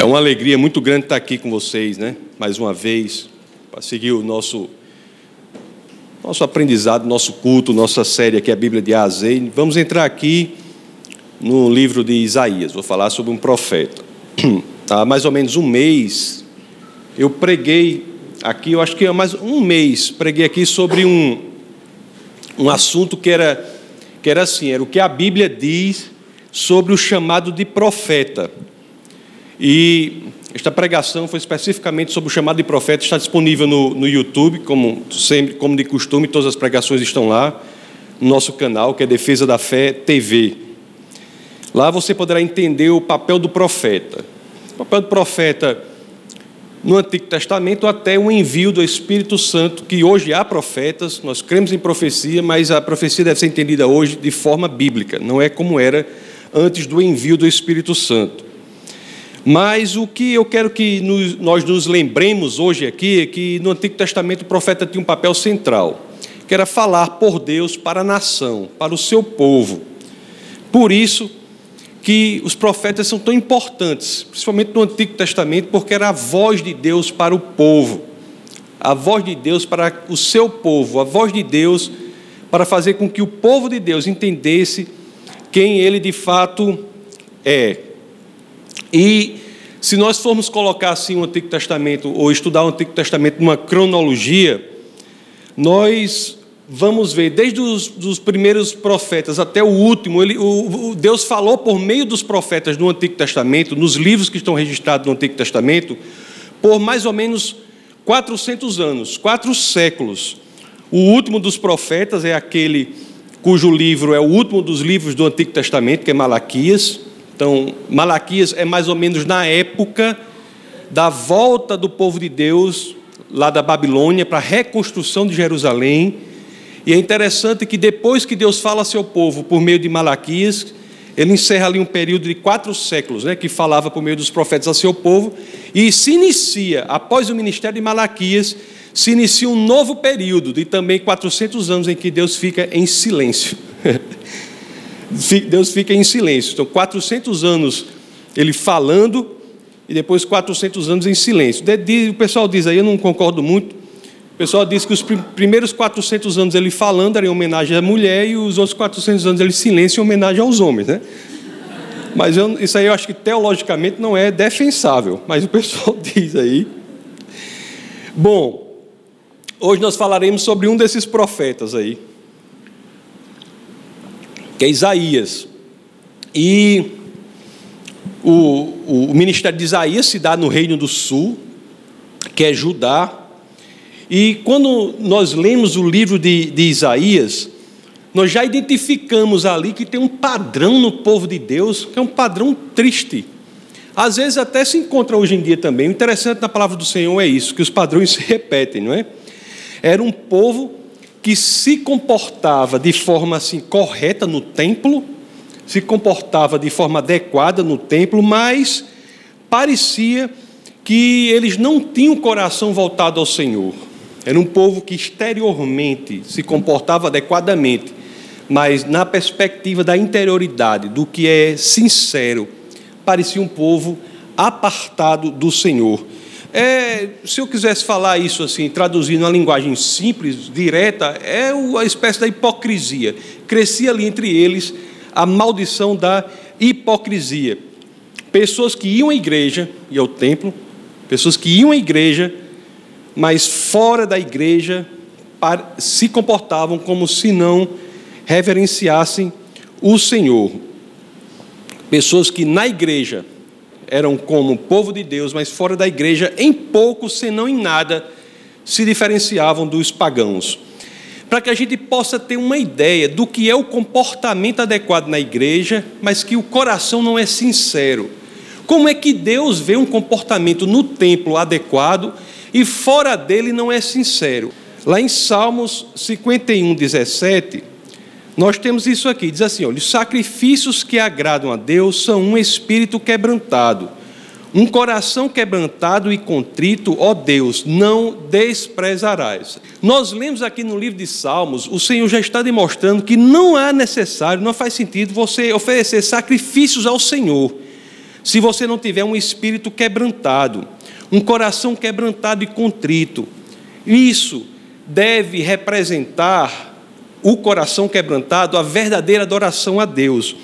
É uma alegria muito grande estar aqui com vocês, né? Mais uma vez, para seguir o nosso nosso aprendizado, nosso culto, nossa série aqui, a Bíblia de Azei. Vamos entrar aqui no livro de Isaías. Vou falar sobre um profeta. Há mais ou menos um mês, eu preguei aqui, eu acho que há mais um mês, preguei aqui sobre um, um assunto que era, que era assim: era o que a Bíblia diz sobre o chamado de profeta. E esta pregação foi especificamente sobre o chamado de profeta, está disponível no, no YouTube, como sempre, como de costume, todas as pregações estão lá, no nosso canal, que é Defesa da Fé TV. Lá você poderá entender o papel do profeta. O papel do profeta no Antigo Testamento até o envio do Espírito Santo, que hoje há profetas, nós cremos em profecia, mas a profecia deve ser entendida hoje de forma bíblica, não é como era antes do envio do Espírito Santo. Mas o que eu quero que nós nos lembremos hoje aqui é que no Antigo Testamento o profeta tinha um papel central, que era falar por Deus para a nação, para o seu povo. Por isso que os profetas são tão importantes, principalmente no Antigo Testamento, porque era a voz de Deus para o povo, a voz de Deus para o seu povo, a voz de Deus para fazer com que o povo de Deus entendesse quem ele de fato é. E se nós formos colocar assim o Antigo Testamento, ou estudar o Antigo Testamento numa cronologia, nós vamos ver, desde os dos primeiros profetas até o último, ele, o, o, Deus falou por meio dos profetas no Antigo Testamento, nos livros que estão registrados no Antigo Testamento, por mais ou menos 400 anos, quatro séculos. O último dos profetas é aquele cujo livro é o último dos livros do Antigo Testamento, que é Malaquias. Então, Malaquias é mais ou menos na época da volta do povo de Deus lá da Babilônia para a reconstrução de Jerusalém. E é interessante que depois que Deus fala a seu povo por meio de Malaquias, ele encerra ali um período de quatro séculos, né, que falava por meio dos profetas a seu povo, e se inicia, após o ministério de Malaquias, se inicia um novo período de também 400 anos em que Deus fica em silêncio. Deus fica em silêncio. Então, 400 anos ele falando e depois 400 anos em silêncio. O pessoal diz aí, eu não concordo muito. O pessoal diz que os primeiros 400 anos ele falando era em homenagem à mulher e os outros 400 anos ele silêncio em homenagem aos homens, né? Mas eu, isso aí eu acho que teologicamente não é defensável, mas o pessoal diz aí. Bom, Hoje nós falaremos sobre um desses profetas aí, que é Isaías. E o, o, ministério de Isaías se dá no Reino do Sul, que é Judá. E quando nós lemos o livro de, de Isaías, nós já identificamos ali que tem um padrão no povo de Deus, que é um padrão triste. Às vezes até se encontra hoje em dia também. O interessante na palavra do Senhor é isso, que os padrões se repetem, não é? Era um povo que se comportava de forma assim correta no templo, se comportava de forma adequada no templo, mas parecia que eles não tinham o coração voltado ao Senhor. Era um povo que exteriormente se comportava adequadamente, mas na perspectiva da interioridade, do que é sincero, parecia um povo apartado do Senhor. É, se eu quisesse falar isso assim, traduzindo uma linguagem simples, direta, é a espécie da hipocrisia. Crescia ali entre eles a maldição da hipocrisia. Pessoas que iam à igreja e ao templo, pessoas que iam à igreja, mas fora da igreja se comportavam como se não reverenciassem o Senhor. Pessoas que na igreja eram como povo de Deus, mas fora da igreja, em pouco, senão em nada, se diferenciavam dos pagãos. Para que a gente possa ter uma ideia do que é o comportamento adequado na igreja, mas que o coração não é sincero. Como é que Deus vê um comportamento no templo adequado e fora dele não é sincero? Lá em Salmos 51, 17, nós temos isso aqui, diz assim: olha, os sacrifícios que agradam a Deus são um espírito quebrantado, um coração quebrantado e contrito, ó Deus, não desprezarás. Nós lemos aqui no livro de Salmos, o Senhor já está demonstrando que não é necessário, não faz sentido você oferecer sacrifícios ao Senhor. se você não tiver um espírito quebrantado, um coração quebrantado e contrito. Isso deve representar o coração quebrantado, a verdadeira adoração a Deus.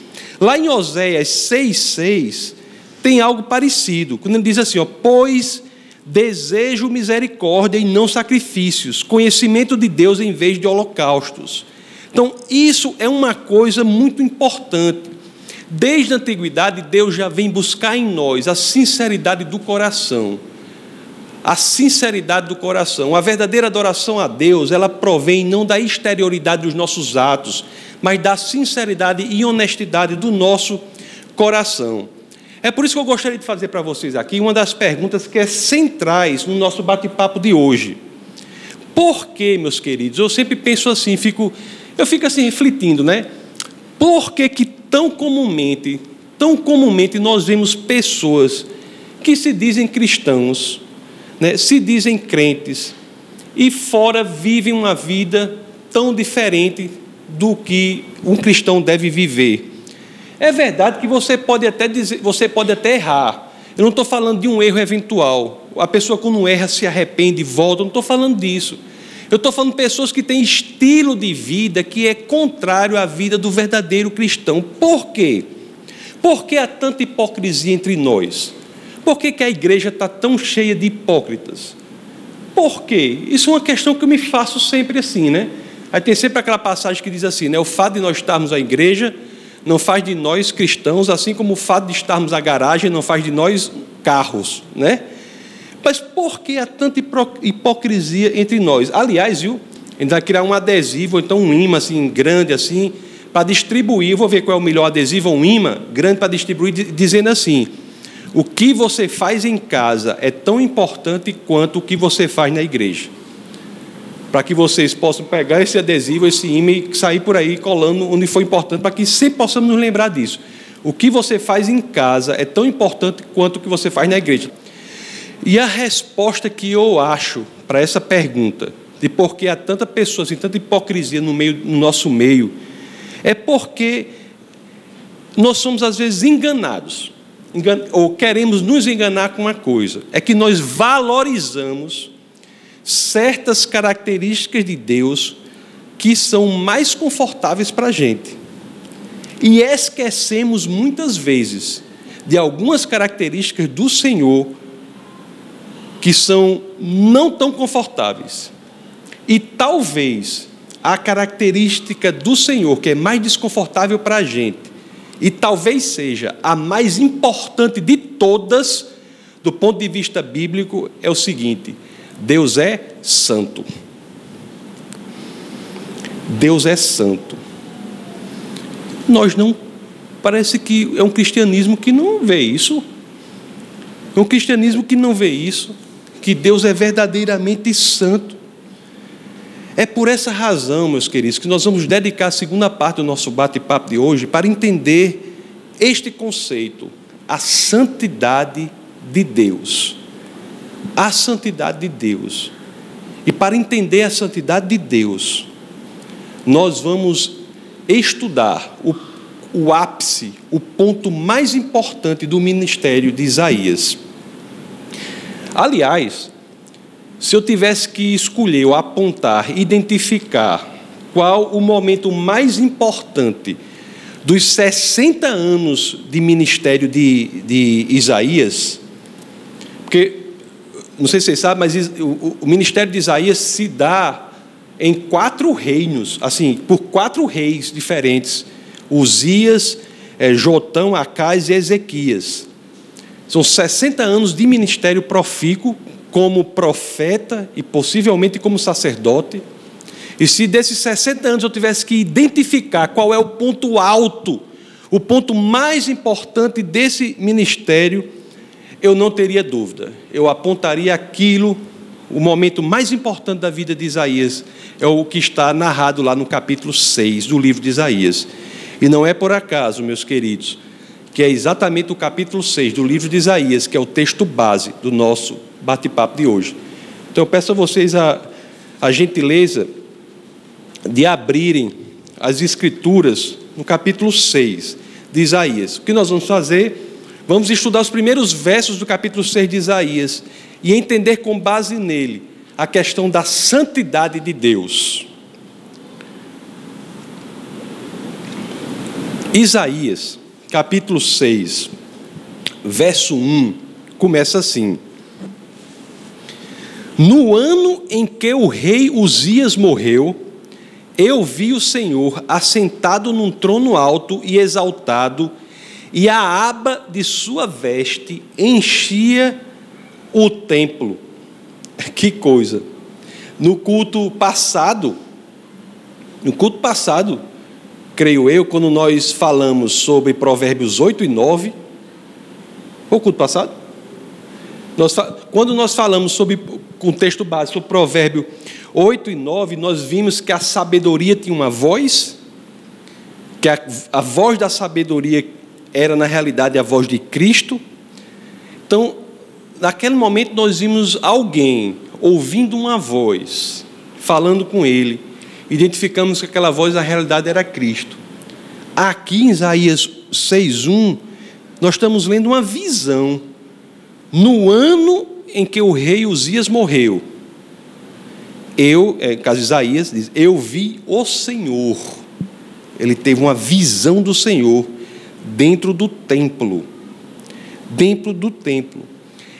Lá em Oséias 6,6 tem algo parecido, quando ele diz assim: ó, pois desejo misericórdia e não sacrifícios, conhecimento de Deus em vez de holocaustos. Então, isso é uma coisa muito importante. Desde a antiguidade, Deus já vem buscar em nós a sinceridade do coração. A sinceridade do coração. A verdadeira adoração a Deus, ela provém não da exterioridade dos nossos atos, mas da sinceridade e honestidade do nosso coração. É por isso que eu gostaria de fazer para vocês aqui uma das perguntas que é centrais no nosso bate-papo de hoje. Por que, meus queridos? Eu sempre penso assim, fico, eu fico assim refletindo, né? Por que, que tão comumente, tão comumente nós vemos pessoas que se dizem cristãos, né, se dizem crentes, e fora vivem uma vida tão diferente do que um cristão deve viver? É verdade que você pode até dizer, você pode até errar. Eu não estou falando de um erro eventual. A pessoa quando erra se arrepende, volta. Eu não estou falando disso. Eu estou falando de pessoas que têm estilo de vida que é contrário à vida do verdadeiro cristão. Por quê? Por que há tanta hipocrisia entre nós? Por que, que a igreja está tão cheia de hipócritas? Por quê? Isso é uma questão que eu me faço sempre assim, né? Aí tem sempre aquela passagem que diz assim, né? O fato de nós estarmos na igreja não faz de nós cristãos, assim como o fato de estarmos na garagem não faz de nós carros, né? Mas por que há tanta hipocrisia entre nós? Aliás, viu? A gente vai criar um adesivo, então um imã assim, grande assim, para distribuir. Eu vou ver qual é o melhor adesivo, um imã grande para distribuir, dizendo assim: o que você faz em casa é tão importante quanto o que você faz na igreja para que vocês possam pegar esse adesivo, esse imã e sair por aí colando onde foi importante, para que sempre possamos nos lembrar disso. O que você faz em casa é tão importante quanto o que você faz na igreja. E a resposta que eu acho para essa pergunta, de por que há tanta pessoa, assim, tanta hipocrisia no, meio, no nosso meio, é porque nós somos às vezes enganados, ou queremos nos enganar com uma coisa, é que nós valorizamos certas características de Deus que são mais confortáveis para a gente. E esquecemos muitas vezes de algumas características do Senhor que são não tão confortáveis. E talvez a característica do Senhor que é mais desconfortável para a gente, e talvez seja a mais importante de todas, do ponto de vista bíblico, é o seguinte: Deus é santo. Deus é santo. Nós não. Parece que é um cristianismo que não vê isso. É um cristianismo que não vê isso. Que Deus é verdadeiramente santo. É por essa razão, meus queridos, que nós vamos dedicar a segunda parte do nosso bate-papo de hoje para entender este conceito, a santidade de Deus a santidade de Deus. E para entender a santidade de Deus, nós vamos estudar o, o ápice, o ponto mais importante do ministério de Isaías. Aliás, se eu tivesse que escolher ou apontar, identificar qual o momento mais importante dos 60 anos de ministério de, de Isaías, porque não sei se vocês sabem, mas o, o ministério de Isaías se dá em quatro reinos, assim, por quatro reis diferentes: Uzias, é, Jotão, Acais e Ezequias. São 60 anos de ministério profícuo como profeta e possivelmente como sacerdote. E se desses 60 anos eu tivesse que identificar qual é o ponto alto, o ponto mais importante desse ministério, eu não teria dúvida. Eu apontaria aquilo, o momento mais importante da vida de Isaías, é o que está narrado lá no capítulo 6 do livro de Isaías. E não é por acaso, meus queridos, que é exatamente o capítulo 6 do livro de Isaías, que é o texto base do nosso bate-papo de hoje. Então eu peço a vocês a, a gentileza de abrirem as escrituras no capítulo 6 de Isaías. O que nós vamos fazer? Vamos estudar os primeiros versos do capítulo 6 de Isaías e entender com base nele a questão da santidade de Deus. Isaías, capítulo 6, verso 1, começa assim: No ano em que o rei Uzias morreu, eu vi o Senhor assentado num trono alto e exaltado, e a aba de sua veste enchia o templo. Que coisa! No culto passado, no culto passado, creio eu, quando nós falamos sobre Provérbios 8 e 9, foi o culto passado? Nós, quando nós falamos sobre o texto básico, sobre Provérbio 8 e 9, nós vimos que a sabedoria tinha uma voz, que a, a voz da sabedoria era, na realidade, a voz de Cristo. Então, naquele momento, nós vimos alguém ouvindo uma voz, falando com ele, identificamos que aquela voz, na realidade, era Cristo. Aqui em Isaías 6,1, nós estamos lendo uma visão. No ano em que o rei Uzias morreu, eu, é, caso Isaías, diz: Eu vi o Senhor. Ele teve uma visão do Senhor dentro do templo. Dentro do templo.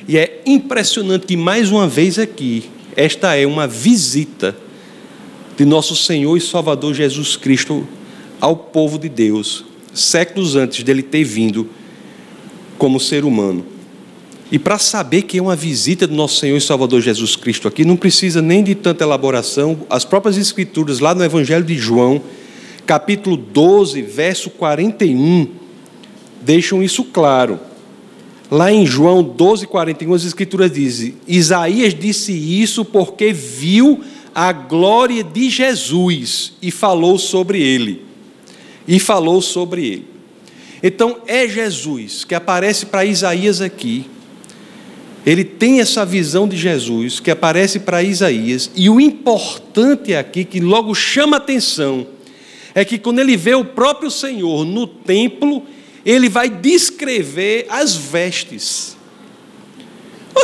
E é impressionante que, mais uma vez aqui, esta é uma visita de nosso Senhor e Salvador Jesus Cristo ao povo de Deus, séculos antes dele ter vindo como ser humano. E para saber que é uma visita do nosso Senhor e Salvador Jesus Cristo aqui, não precisa nem de tanta elaboração. As próprias Escrituras, lá no Evangelho de João, capítulo 12, verso 41, deixam isso claro. Lá em João 12, 41, as Escrituras dizem: Isaías disse isso porque viu a glória de Jesus e falou sobre ele. E falou sobre ele. Então é Jesus que aparece para Isaías aqui. Ele tem essa visão de Jesus que aparece para Isaías, e o importante aqui, que logo chama atenção, é que quando ele vê o próprio Senhor no templo, ele vai descrever as vestes.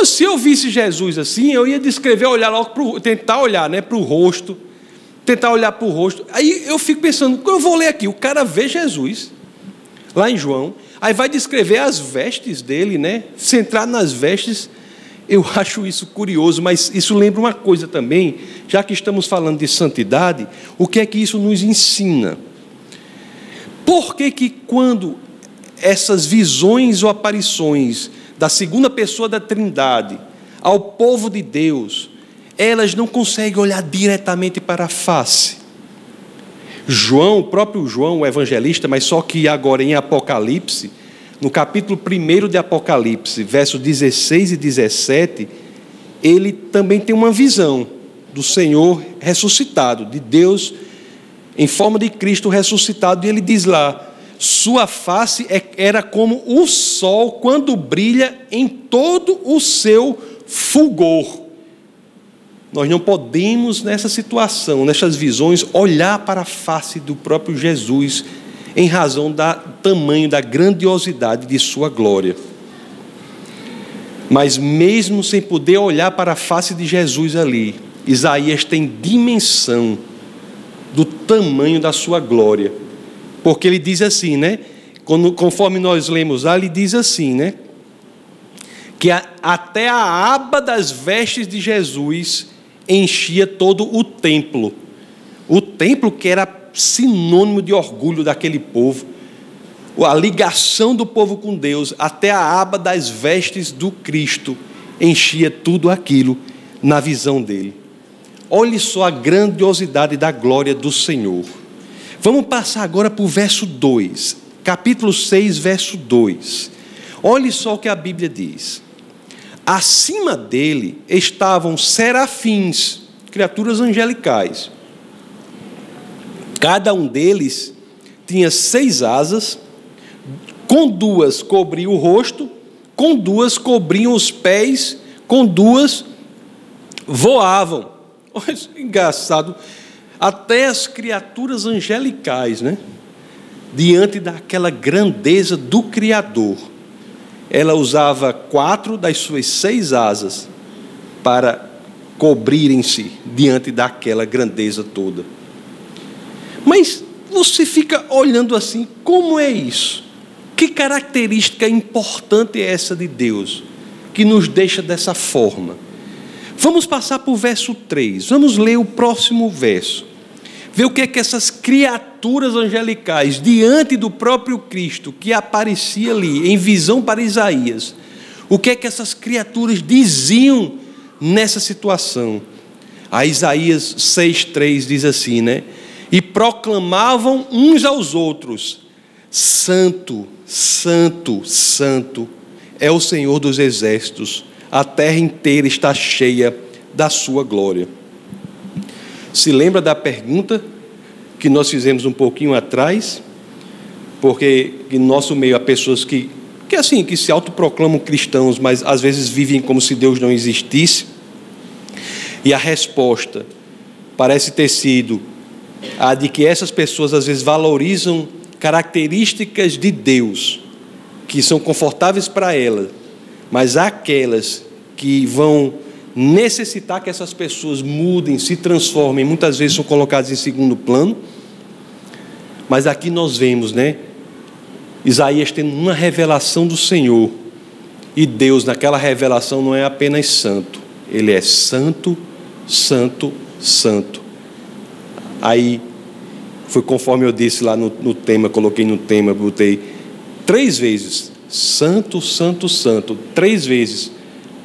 Se eu visse Jesus assim, eu ia descrever, olhar logo pro, tentar olhar né, para o rosto, tentar olhar para o rosto. Aí eu fico pensando, eu vou ler aqui, o cara vê Jesus, lá em João, aí vai descrever as vestes dele, né? Centrar nas vestes, eu acho isso curioso, mas isso lembra uma coisa também, já que estamos falando de santidade, o que é que isso nos ensina? Por que, que quando essas visões ou aparições da segunda pessoa da Trindade ao povo de Deus, elas não conseguem olhar diretamente para a face. João, o próprio João, o evangelista, mas só que agora em Apocalipse, no capítulo 1 de Apocalipse, versos 16 e 17, ele também tem uma visão do Senhor ressuscitado, de Deus em forma de Cristo ressuscitado, e ele diz lá: sua face é, era como o sol quando brilha em todo o seu fulgor. Nós não podemos, nessa situação, nessas visões, olhar para a face do próprio Jesus em razão do tamanho, da grandiosidade de sua glória. Mas, mesmo sem poder olhar para a face de Jesus ali, Isaías tem dimensão do tamanho da sua glória porque ele diz assim, né? Conforme nós lemos lá, ele diz assim, né? Que a, até a aba das vestes de Jesus enchia todo o templo. O templo que era sinônimo de orgulho daquele povo, a ligação do povo com Deus, até a aba das vestes do Cristo enchia tudo aquilo na visão dele. Olhe só a grandiosidade da glória do Senhor. Vamos passar agora para o verso 2, capítulo 6, verso 2. Olhe só o que a Bíblia diz. Acima dele estavam serafins, criaturas angelicais. Cada um deles tinha seis asas, com duas cobriam o rosto, com duas cobriam os pés, com duas voavam. Olha, engraçado até as criaturas angelicais, né? Diante daquela grandeza do Criador, ela usava quatro das suas seis asas para cobrirem-se diante daquela grandeza toda. Mas você fica olhando assim, como é isso? Que característica importante é essa de Deus que nos deixa dessa forma? Vamos passar para o verso 3. Vamos ler o próximo verso. Ver o que é que essas criaturas angelicais, diante do próprio Cristo, que aparecia ali em visão para Isaías, o que é que essas criaturas diziam nessa situação? A Isaías 6,3 diz assim, né? E proclamavam uns aos outros: Santo, Santo, Santo é o Senhor dos exércitos a terra inteira está cheia da sua glória. Se lembra da pergunta que nós fizemos um pouquinho atrás? Porque em nosso meio há pessoas que, que assim, que se autoproclamam cristãos, mas às vezes vivem como se Deus não existisse. E a resposta parece ter sido a de que essas pessoas às vezes valorizam características de Deus que são confortáveis para elas mas aquelas que vão necessitar que essas pessoas mudem, se transformem, muitas vezes são colocadas em segundo plano. Mas aqui nós vemos, né? Isaías tendo uma revelação do Senhor. E Deus, naquela revelação, não é apenas santo, ele é santo, santo, santo. Aí, foi conforme eu disse lá no, no tema, coloquei no tema, botei três vezes Santo, Santo, Santo, três vezes,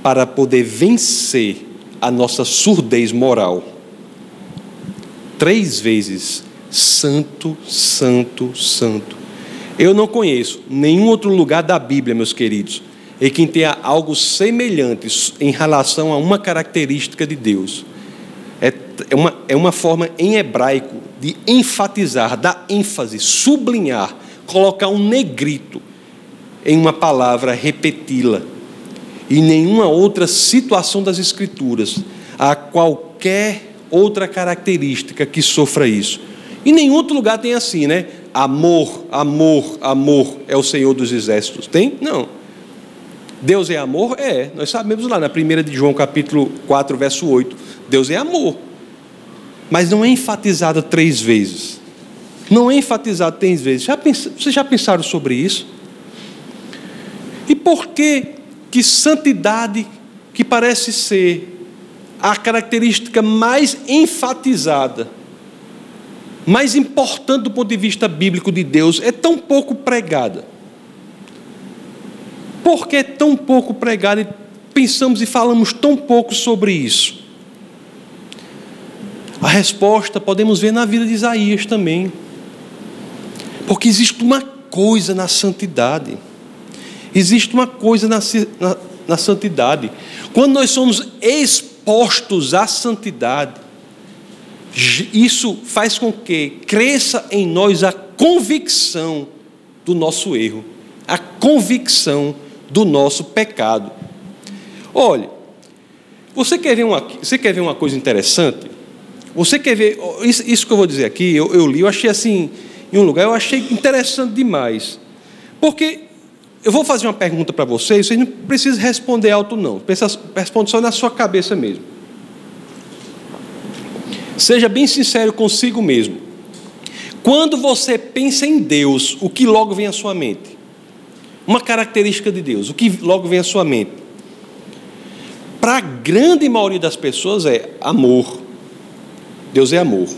para poder vencer a nossa surdez moral. Três vezes, Santo, Santo, Santo. Eu não conheço nenhum outro lugar da Bíblia, meus queridos, em que tenha algo semelhante em relação a uma característica de Deus. É, é, uma, é uma forma em hebraico de enfatizar, dar ênfase, sublinhar, colocar um negrito em uma palavra, repeti-la. E nenhuma outra situação das Escrituras há qualquer outra característica que sofra isso. E nenhum outro lugar tem assim, né? Amor, amor, amor é o Senhor dos exércitos. Tem? Não. Deus é amor? É. Nós sabemos lá na primeira de João, capítulo 4, verso 8. Deus é amor. Mas não é enfatizado três vezes. Não é enfatizado três vezes. Já pens... Vocês já pensaram sobre isso? E por que que santidade, que parece ser a característica mais enfatizada, mais importante do ponto de vista bíblico de Deus, é tão pouco pregada? Por que é tão pouco pregada e pensamos e falamos tão pouco sobre isso? A resposta podemos ver na vida de Isaías também. Porque existe uma coisa na santidade Existe uma coisa na, na, na santidade. Quando nós somos expostos à santidade, isso faz com que cresça em nós a convicção do nosso erro, a convicção do nosso pecado. Olha, você quer ver uma, você quer ver uma coisa interessante? Você quer ver, isso, isso que eu vou dizer aqui, eu, eu li, eu achei assim, em um lugar, eu achei interessante demais. Porque eu vou fazer uma pergunta para vocês, vocês não precisam responder alto, não. Responde só na sua cabeça mesmo. Seja bem sincero consigo mesmo. Quando você pensa em Deus, o que logo vem à sua mente? Uma característica de Deus, o que logo vem à sua mente? Para a grande maioria das pessoas é amor. Deus é amor.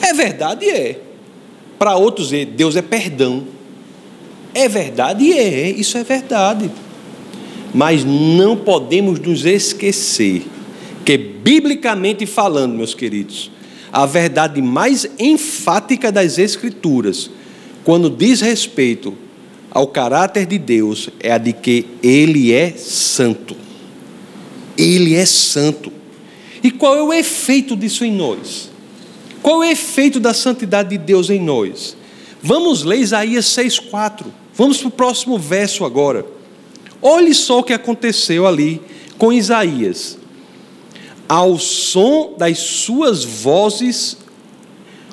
É verdade, é. Para outros, é Deus é perdão. É verdade? É, isso é verdade. Mas não podemos nos esquecer que, biblicamente falando, meus queridos, a verdade mais enfática das Escrituras, quando diz respeito ao caráter de Deus, é a de que Ele é santo. Ele é santo. E qual é o efeito disso em nós? Qual é o efeito da santidade de Deus em nós? Vamos ler Isaías 6,4. Vamos para o próximo verso agora. Olhe só o que aconteceu ali com Isaías. Ao som das suas vozes,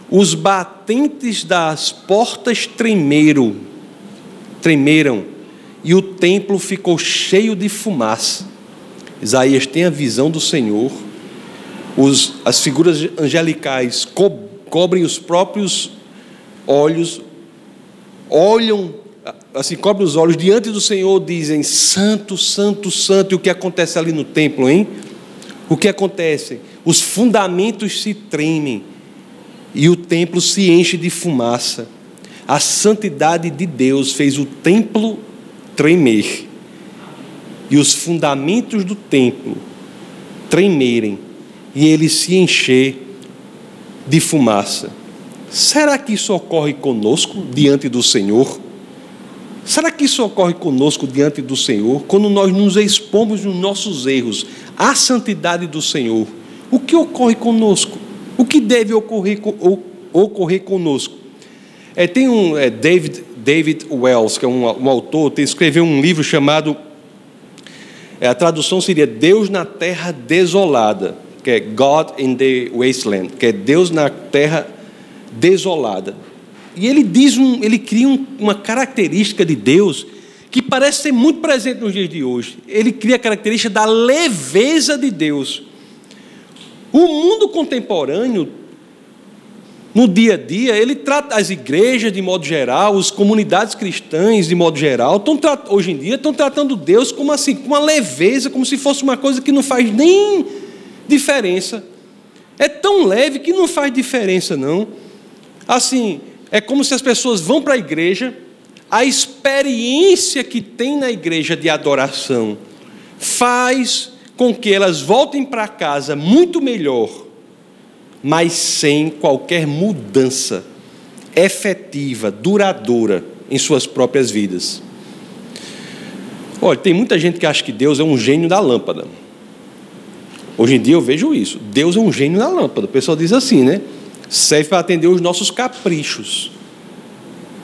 os batentes das portas tremeram, tremeram, e o templo ficou cheio de fumaça. Isaías tem a visão do Senhor, os, as figuras angelicais co cobrem os próprios olhos, olham, assim, cobrem os olhos diante do Senhor, dizem: Santo, Santo, Santo. E o que acontece ali no templo, hein? O que acontece? Os fundamentos se tremem e o templo se enche de fumaça. A santidade de Deus fez o templo tremer e os fundamentos do templo tremerem e ele se encher de fumaça. Será que isso ocorre conosco diante do Senhor? Será que isso ocorre conosco diante do Senhor? Quando nós nos expomos nos nossos erros à santidade do Senhor, o que ocorre conosco? O que deve ocorrer, ocorrer conosco? É, tem um é, David, David Wells, que é um, um autor, tem, escreveu um livro chamado. É, a tradução seria Deus na Terra Desolada, que é God in the Wasteland, que é Deus na Terra Desolada. E ele diz um, ele cria um, uma característica de Deus que parece ser muito presente nos dias de hoje. Ele cria a característica da leveza de Deus. O mundo contemporâneo no dia a dia, ele trata as igrejas de modo geral, as comunidades cristãs de modo geral, estão, hoje em dia estão tratando Deus como assim, com uma leveza, como se fosse uma coisa que não faz nem diferença. É tão leve que não faz diferença, não. Assim, é como se as pessoas vão para a igreja, a experiência que tem na igreja de adoração faz com que elas voltem para casa muito melhor mas sem qualquer mudança efetiva, duradoura em suas próprias vidas. Olha, tem muita gente que acha que Deus é um gênio da lâmpada. Hoje em dia eu vejo isso. Deus é um gênio da lâmpada. O pessoal diz assim, né? Serve para atender os nossos caprichos.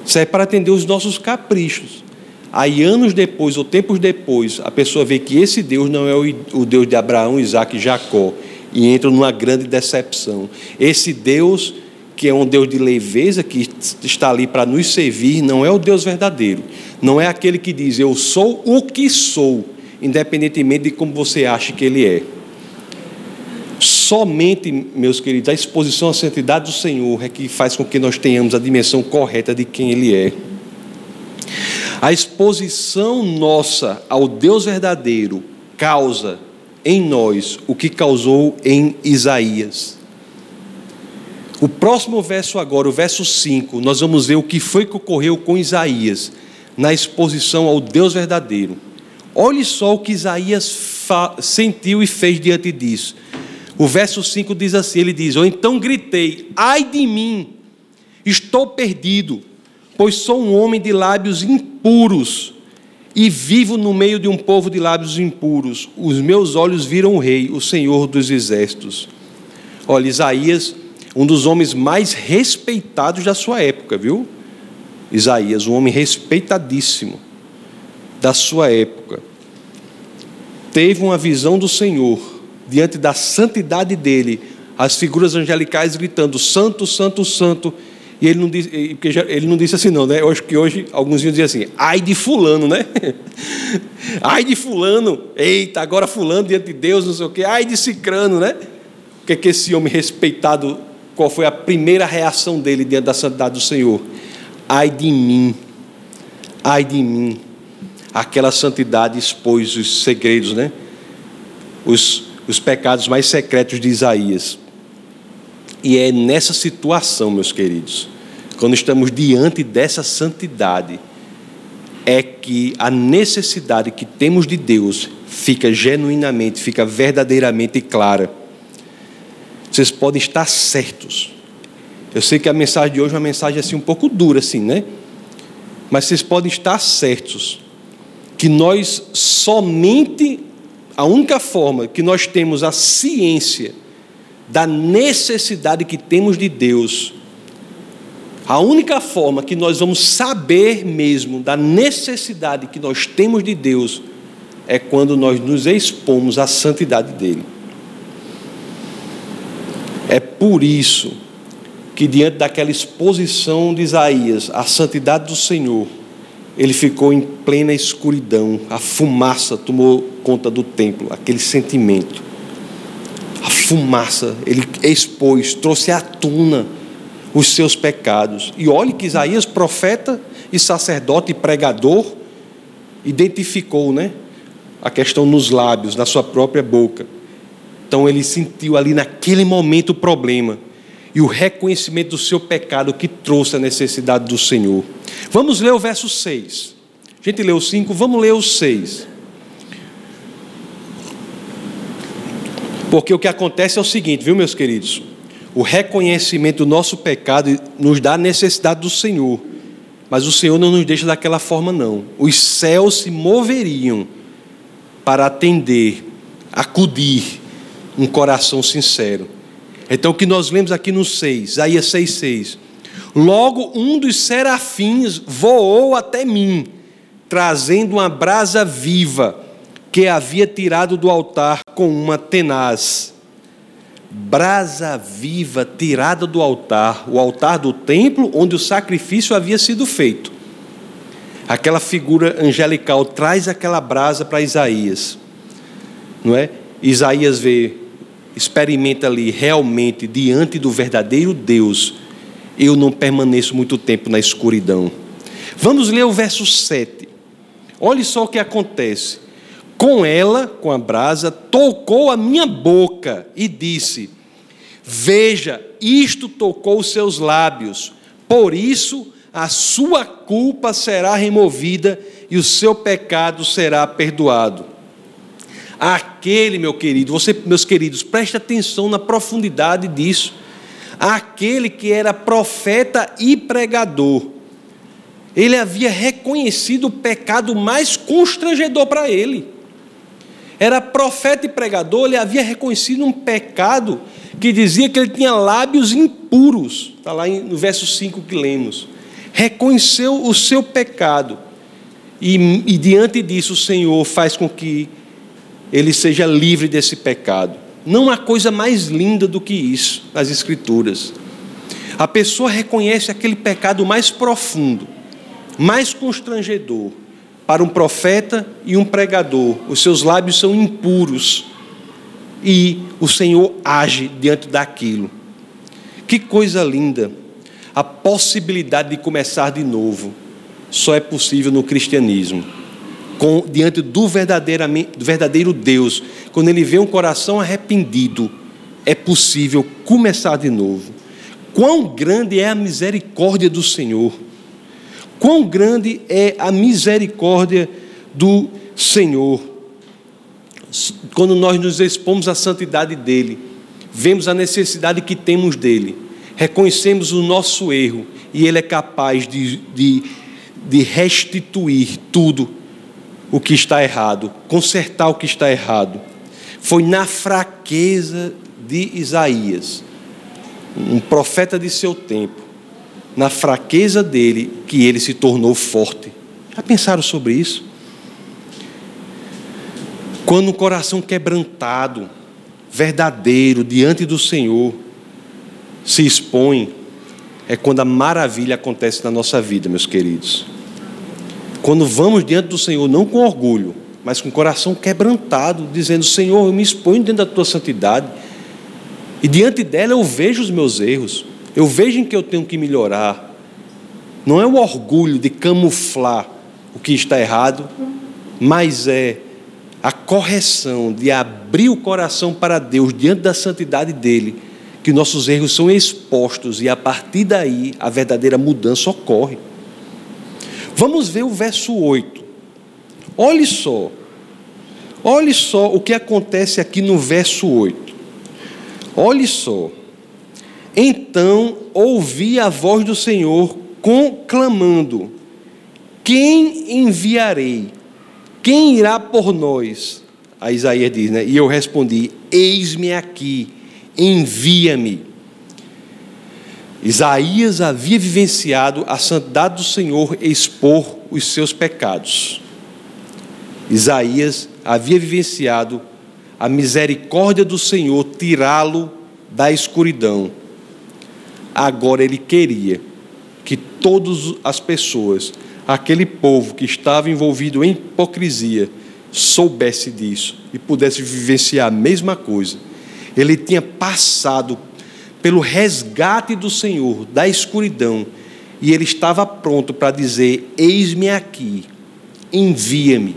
Serve para atender os nossos caprichos. Aí, anos depois, ou tempos depois, a pessoa vê que esse Deus não é o Deus de Abraão, Isaac e Jacó, e entram numa grande decepção. Esse Deus, que é um Deus de leveza, que está ali para nos servir, não é o Deus verdadeiro. Não é aquele que diz, eu sou o que sou, independentemente de como você acha que ele é. Somente, meus queridos, a exposição à santidade do Senhor é que faz com que nós tenhamos a dimensão correta de quem Ele é. A exposição nossa ao Deus verdadeiro causa em nós o que causou em Isaías. O próximo verso agora, o verso 5, nós vamos ver o que foi que ocorreu com Isaías na exposição ao Deus verdadeiro. Olhe só o que Isaías sentiu e fez diante disso. O verso 5 diz assim: ele diz: Eu então gritei, ai de mim, estou perdido, pois sou um homem de lábios impuros e vivo no meio de um povo de lábios impuros. Os meus olhos viram o Rei, o Senhor dos exércitos. Olha, Isaías, um dos homens mais respeitados da sua época, viu? Isaías, um homem respeitadíssimo da sua época, teve uma visão do Senhor diante da santidade dele, as figuras angelicais gritando: Santo, Santo, Santo e ele não disse, ele não disse assim, não, né? Eu acho que hoje alguns iam dizer assim, ai de fulano, né? ai de fulano, eita, agora fulano diante de Deus, não sei o quê, ai de cicrano, né? O que é que esse homem respeitado, qual foi a primeira reação dele diante da santidade do Senhor? Ai de mim, ai de mim. Aquela santidade expôs os segredos, né? Os, os pecados mais secretos de Isaías. E é nessa situação, meus queridos, quando estamos diante dessa santidade, é que a necessidade que temos de Deus fica genuinamente, fica verdadeiramente clara. Vocês podem estar certos. Eu sei que a mensagem de hoje é uma mensagem assim um pouco dura assim, né? Mas vocês podem estar certos que nós somente a única forma que nós temos a ciência da necessidade que temos de Deus, a única forma que nós vamos saber mesmo da necessidade que nós temos de Deus é quando nós nos expomos à santidade dele. É por isso que, diante daquela exposição de Isaías, à santidade do Senhor, ele ficou em plena escuridão. A fumaça tomou conta do templo, aquele sentimento. A fumaça, ele expôs, trouxe à tona os seus pecados. E olhe que Isaías, profeta e sacerdote e pregador, identificou, né? A questão nos lábios, na sua própria boca. Então ele sentiu ali naquele momento o problema e o reconhecimento do seu pecado que trouxe a necessidade do Senhor. Vamos ler o verso 6. A gente leu o 5, vamos ler o 6. Porque o que acontece é o seguinte, viu, meus queridos? O reconhecimento do nosso pecado nos dá a necessidade do Senhor. Mas o Senhor não nos deixa daquela forma, não. Os céus se moveriam para atender, acudir um coração sincero. Então, o que nós lemos aqui no 6, Isaías 6, 6. Logo um dos serafins voou até mim, trazendo uma brasa viva que havia tirado do altar com uma tenaz. Brasa viva tirada do altar, o altar do templo onde o sacrifício havia sido feito. Aquela figura angelical traz aquela brasa para Isaías, não é? Isaías vê, experimenta ali realmente diante do verdadeiro Deus eu não permaneço muito tempo na escuridão. Vamos ler o verso 7. Olhe só o que acontece. Com ela, com a brasa, tocou a minha boca e disse: Veja, isto tocou os seus lábios, por isso a sua culpa será removida e o seu pecado será perdoado. Aquele, meu querido, você, meus queridos, preste atenção na profundidade disso aquele que era profeta e pregador. Ele havia reconhecido o pecado mais constrangedor para ele. Era profeta e pregador, ele havia reconhecido um pecado que dizia que ele tinha lábios impuros. Está lá no verso 5 que lemos. Reconheceu o seu pecado. E, e diante disso, o Senhor faz com que ele seja livre desse pecado. Não há coisa mais linda do que isso nas Escrituras. A pessoa reconhece aquele pecado mais profundo, mais constrangedor para um profeta e um pregador. Os seus lábios são impuros e o Senhor age diante daquilo. Que coisa linda! A possibilidade de começar de novo só é possível no cristianismo com, diante do, do verdadeiro Deus, quando ele vê um coração arrependido, é possível começar de novo. Quão grande é a misericórdia do Senhor! Quão grande é a misericórdia do Senhor! Quando nós nos expomos à santidade dEle, vemos a necessidade que temos dEle, reconhecemos o nosso erro e Ele é capaz de, de, de restituir tudo o que está errado, consertar o que está errado. Foi na fraqueza de Isaías, um profeta de seu tempo, na fraqueza dele, que ele se tornou forte. Já pensaram sobre isso? Quando o coração quebrantado, verdadeiro, diante do Senhor, se expõe, é quando a maravilha acontece na nossa vida, meus queridos. Quando vamos diante do Senhor, não com orgulho, mas com o coração quebrantado, dizendo: Senhor, eu me exponho dentro da tua santidade, e diante dela eu vejo os meus erros, eu vejo em que eu tenho que melhorar. Não é o orgulho de camuflar o que está errado, mas é a correção de abrir o coração para Deus diante da santidade dele, que nossos erros são expostos e a partir daí a verdadeira mudança ocorre. Vamos ver o verso 8. Olhe só. Olhe só o que acontece aqui no verso 8. Olhe só. Então ouvi a voz do Senhor conclamando: Quem enviarei? Quem irá por nós? A Isaías diz, né? E eu respondi: Eis-me aqui, envia-me. Isaías havia vivenciado a santidade do Senhor expor os seus pecados. Isaías havia vivenciado a misericórdia do Senhor tirá-lo da escuridão. Agora ele queria que todas as pessoas aquele povo que estava envolvido em hipocrisia soubesse disso e pudesse vivenciar a mesma coisa. Ele tinha passado pelo resgate do Senhor da escuridão e ele estava pronto para dizer: Eis-me aqui, envia-me.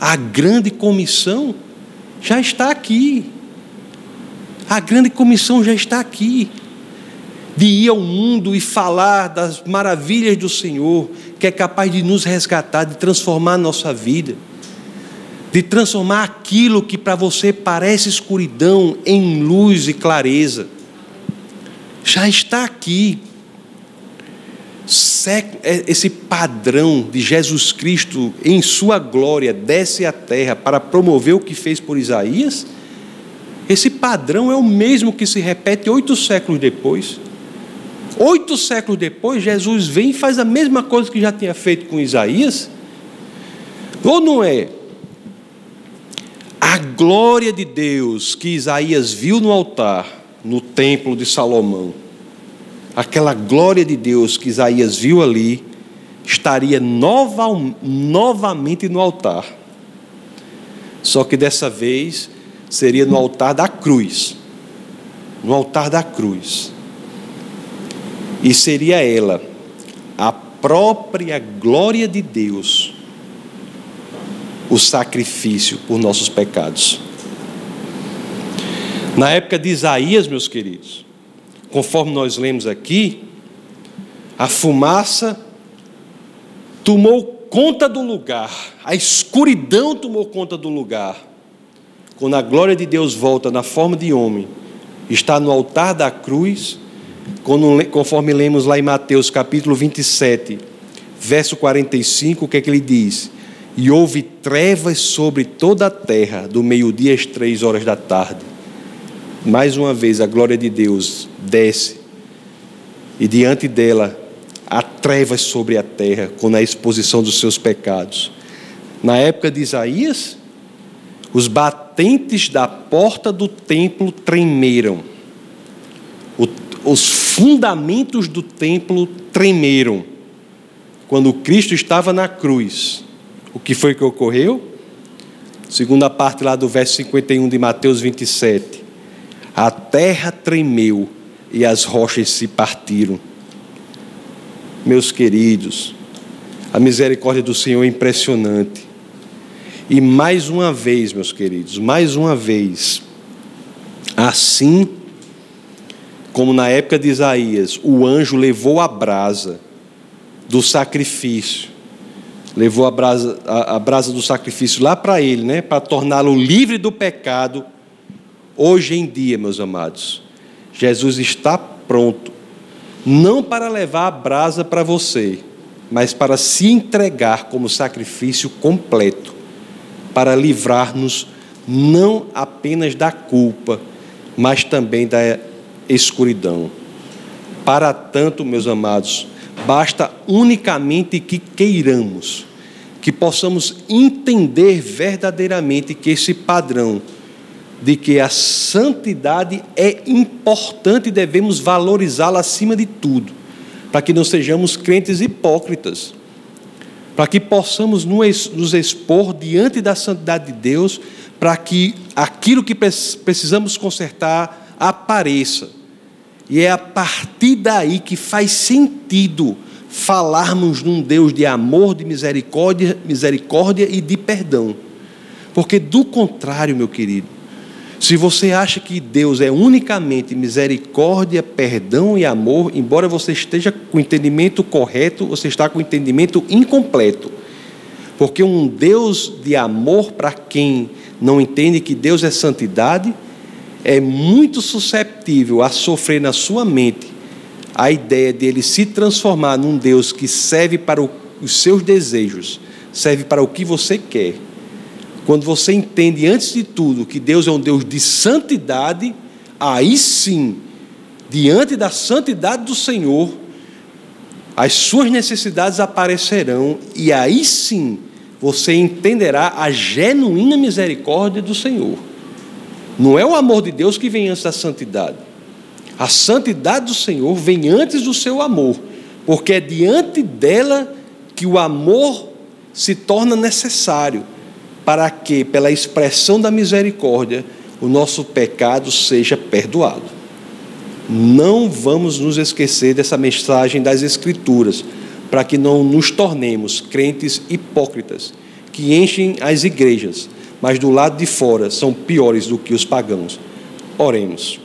A grande comissão já está aqui. A grande comissão já está aqui. De ir ao mundo e falar das maravilhas do Senhor, que é capaz de nos resgatar, de transformar a nossa vida, de transformar aquilo que para você parece escuridão em luz e clareza. Já está aqui. É, esse padrão de Jesus Cristo em sua glória desce à terra para promover o que fez por Isaías. Esse padrão é o mesmo que se repete oito séculos depois. Oito séculos depois, Jesus vem e faz a mesma coisa que já tinha feito com Isaías. Ou não é? A glória de Deus que Isaías viu no altar, no templo de Salomão, aquela glória de Deus que Isaías viu ali, estaria nova, novamente no altar. Só que dessa vez seria no altar da cruz. No altar da cruz e seria ela a própria glória de Deus, o sacrifício por nossos pecados. Na época de Isaías, meus queridos, conforme nós lemos aqui, a fumaça tomou conta do lugar, a escuridão tomou conta do lugar. Quando a glória de Deus volta na forma de homem, está no altar da cruz, conforme lemos lá em Mateus capítulo 27, verso 45, o que é que ele diz? E houve trevas sobre toda a terra, do meio-dia às três horas da tarde. Mais uma vez a glória de Deus desce, e diante dela há trevas sobre a terra, com a exposição dos seus pecados. Na época de Isaías, os batentes da porta do templo tremeram os fundamentos do templo tremeram quando Cristo estava na cruz. O que foi que ocorreu? Segunda parte lá do verso 51 de Mateus 27. A terra tremeu e as rochas se partiram. Meus queridos, a misericórdia do Senhor é impressionante. E mais uma vez, meus queridos, mais uma vez, assim como na época de Isaías, o anjo levou a brasa do sacrifício, levou a brasa, a, a brasa do sacrifício lá para ele, né, para torná-lo livre do pecado. Hoje em dia, meus amados, Jesus está pronto, não para levar a brasa para você, mas para se entregar como sacrifício completo, para livrar-nos não apenas da culpa, mas também da escuridão. Para tanto, meus amados, basta unicamente que queiramos, que possamos entender verdadeiramente que esse padrão de que a santidade é importante e devemos valorizá-la acima de tudo, para que não sejamos crentes hipócritas, para que possamos nos expor diante da santidade de Deus, para que aquilo que precisamos consertar apareça. E é a partir daí que faz sentido falarmos num Deus de amor, de misericórdia, misericórdia e de perdão. Porque do contrário, meu querido, se você acha que Deus é unicamente misericórdia, perdão e amor, embora você esteja com o entendimento correto, você está com o entendimento incompleto. Porque um Deus de amor para quem não entende que Deus é santidade, é muito susceptível a sofrer na sua mente a ideia de ele se transformar num Deus que serve para os seus desejos, serve para o que você quer. Quando você entende, antes de tudo, que Deus é um Deus de santidade, aí sim, diante da santidade do Senhor, as suas necessidades aparecerão, e aí sim você entenderá a genuína misericórdia do Senhor. Não é o amor de Deus que vem antes da santidade. A santidade do Senhor vem antes do seu amor, porque é diante dela que o amor se torna necessário para que, pela expressão da misericórdia, o nosso pecado seja perdoado. Não vamos nos esquecer dessa mensagem das Escrituras, para que não nos tornemos crentes hipócritas, que enchem as igrejas, mas do lado de fora são piores do que os pagãos. Oremos.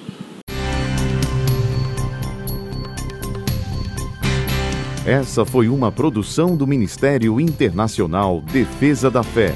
Essa foi uma produção do Ministério Internacional Defesa da Fé,